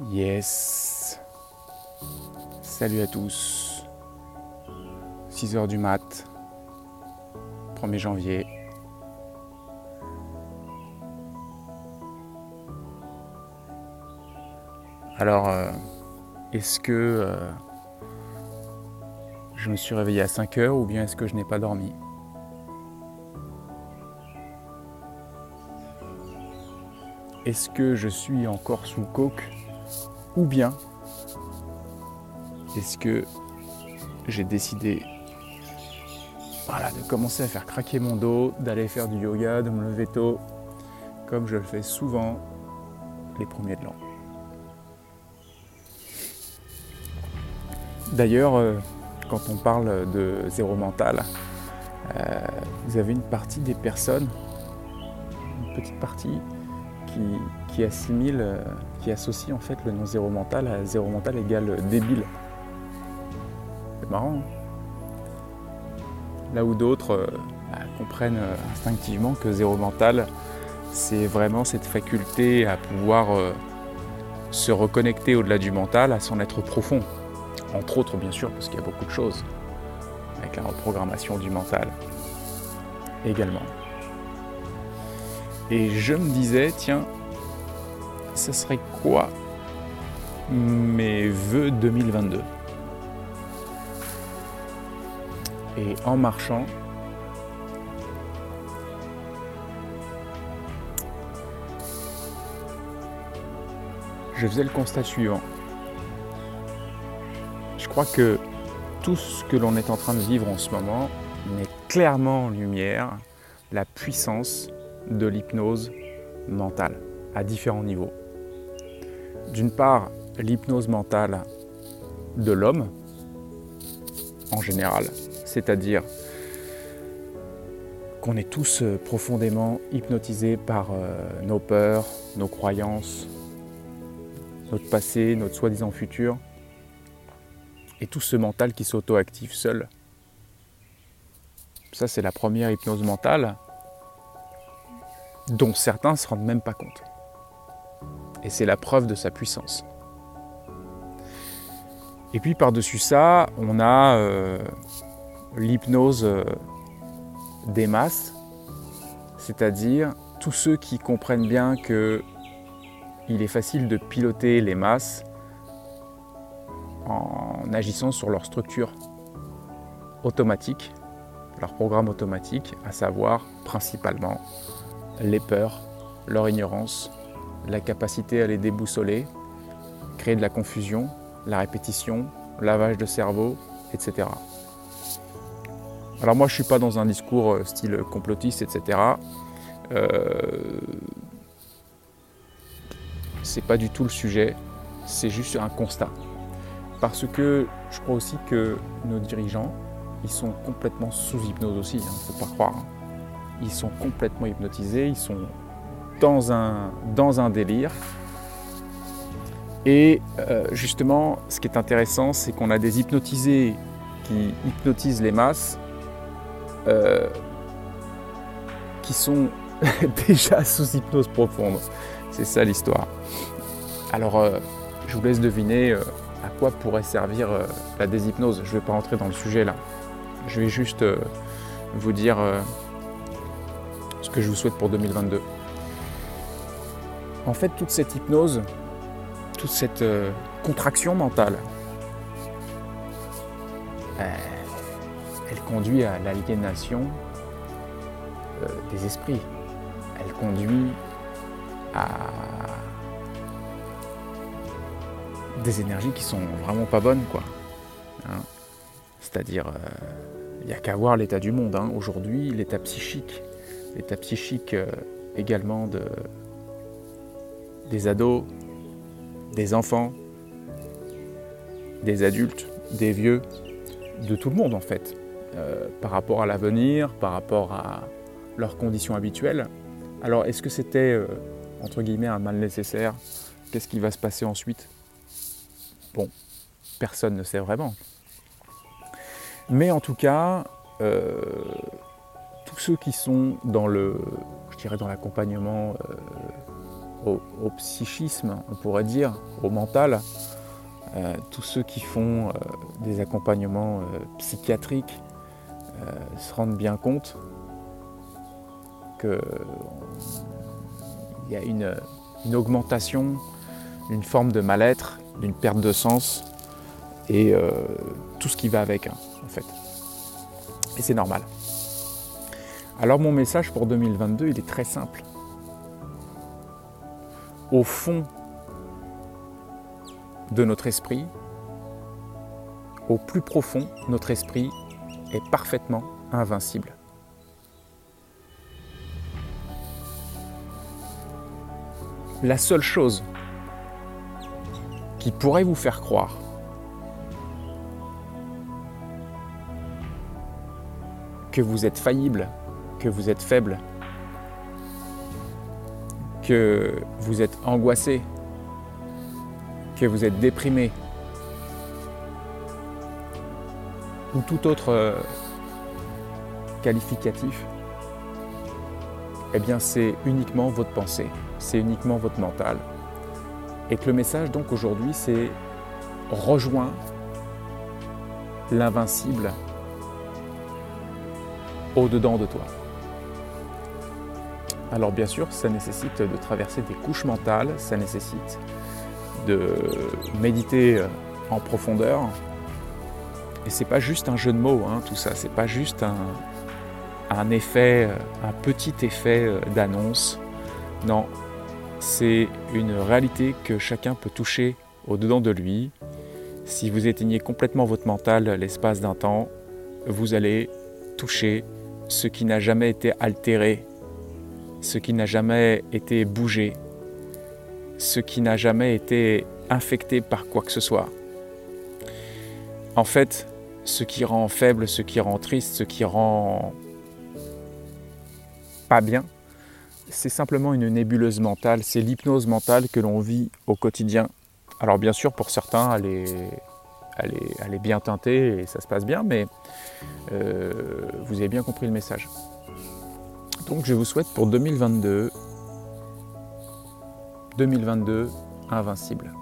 Yes. Salut à tous. 6h du mat. 1er janvier. Alors, euh, est-ce que euh, je me suis réveillé à 5 heures ou bien est-ce que je n'ai pas dormi? Est-ce que je suis encore sous coke? Ou bien est-ce que j'ai décidé voilà, de commencer à faire craquer mon dos, d'aller faire du yoga, de me lever tôt, comme je le fais souvent les premiers de l'an. D'ailleurs, euh, quand on parle de zéro mental, euh, vous avez une partie des personnes, une petite partie, qui, assimile, euh, qui associe en fait le nom zéro mental à zéro mental égale débile. C'est marrant. Hein Là où d'autres euh, bah, comprennent euh, instinctivement que zéro mental, c'est vraiment cette faculté à pouvoir se reconnecter au-delà du mental à son être profond. Entre autres, bien sûr, parce qu'il y a beaucoup de choses avec la reprogrammation du mental également. Et je me disais, tiens, ce serait quoi mes vœux 2022 Et en marchant, je faisais le constat suivant. Je crois que tout ce que l'on est en train de vivre en ce moment met clairement en lumière la puissance de l'hypnose mentale à différents niveaux. D'une part, l'hypnose mentale de l'homme en général, c'est-à-dire qu'on est tous profondément hypnotisés par euh, nos peurs, nos croyances, notre passé, notre soi-disant futur, et tout ce mental qui s'auto-active seul. Ça, c'est la première hypnose mentale dont certains ne se rendent même pas compte. Et c'est la preuve de sa puissance. Et puis par-dessus ça, on a euh, l'hypnose euh, des masses, c'est-à-dire tous ceux qui comprennent bien que il est facile de piloter les masses en agissant sur leur structure automatique, leur programme automatique, à savoir principalement les peurs, leur ignorance, la capacité à les déboussoler, créer de la confusion, la répétition, lavage de cerveau, etc. Alors moi je ne suis pas dans un discours euh, style complotiste, etc. Euh, c'est pas du tout le sujet, c'est juste un constat. Parce que je crois aussi que nos dirigeants, ils sont complètement sous hypnose aussi, il hein, ne faut pas croire. Hein ils sont complètement hypnotisés, ils sont dans un, dans un délire. Et euh, justement, ce qui est intéressant, c'est qu'on a des hypnotisés qui hypnotisent les masses, euh, qui sont déjà sous hypnose profonde. C'est ça l'histoire. Alors, euh, je vous laisse deviner à quoi pourrait servir la déshypnose. Je ne vais pas rentrer dans le sujet là. Je vais juste vous dire que je vous souhaite pour 2022. En fait, toute cette hypnose, toute cette euh, contraction mentale, euh, elle conduit à l'aliénation euh, des esprits. Elle conduit à des énergies qui sont vraiment pas bonnes, quoi. Hein. C'est-à-dire, il n'y a qu'à voir l'état du monde. Hein. Aujourd'hui, l'état psychique l'état psychique euh, également de, des ados, des enfants, des adultes, des vieux, de tout le monde en fait, euh, par rapport à l'avenir, par rapport à leurs conditions habituelles. Alors est-ce que c'était, euh, entre guillemets, un mal nécessaire? Qu'est-ce qui va se passer ensuite? Bon, personne ne sait vraiment. Mais en tout cas, ceux qui sont dans le, je dirais dans l'accompagnement euh, au, psychisme, on pourrait dire, au mental. Euh, tous ceux qui font euh, des accompagnements psychiatriques se rendent bien compte qu'il y a une, augmentation, une forme de mal-être, une perte de sens et tout ce qui va avec, hein, en fait. Et c'est normal. Alors mon message pour 2022, il est très simple. Au fond de notre esprit, au plus profond, notre esprit est parfaitement invincible. La seule chose qui pourrait vous faire croire que vous êtes faillible, que vous êtes faible, que vous êtes angoissé, que vous êtes déprimé, ou tout autre euh, qualificatif, eh bien c'est uniquement votre pensée, c'est uniquement votre mental. Et que le message donc aujourd'hui c'est rejoins l'invincible au-dedans de toi. Alors bien sûr, ça nécessite de traverser des couches mentales, ça nécessite de méditer euh, en profondeur. Et c'est pas juste un jeu de mots, hein, tout ça, c'est pas juste un, effet, euh, un petit effet euh, d'annonce. Non, c'est une réalité que chacun peut toucher au-dedans de lui. Si vous éteignez complètement votre mental l'espace d'un temps, vous allez toucher ce qui n'a jamais été altéré, ce qui n'a jamais été bougé, ce qui n'a jamais été infecté par quoi que ce soit. En fait, ce qui rend faible, ce qui rend triste, ce qui rend pas bien, c'est simplement une nébuleuse mentale, c'est l'hypnose mentale que l'on vit au quotidien. Alors bien sûr, pour certains, elle est, bien teintée et ça se passe bien, mais euh, vous avez bien compris le message. Donc je vous souhaite pour 2022, 2022 invincible.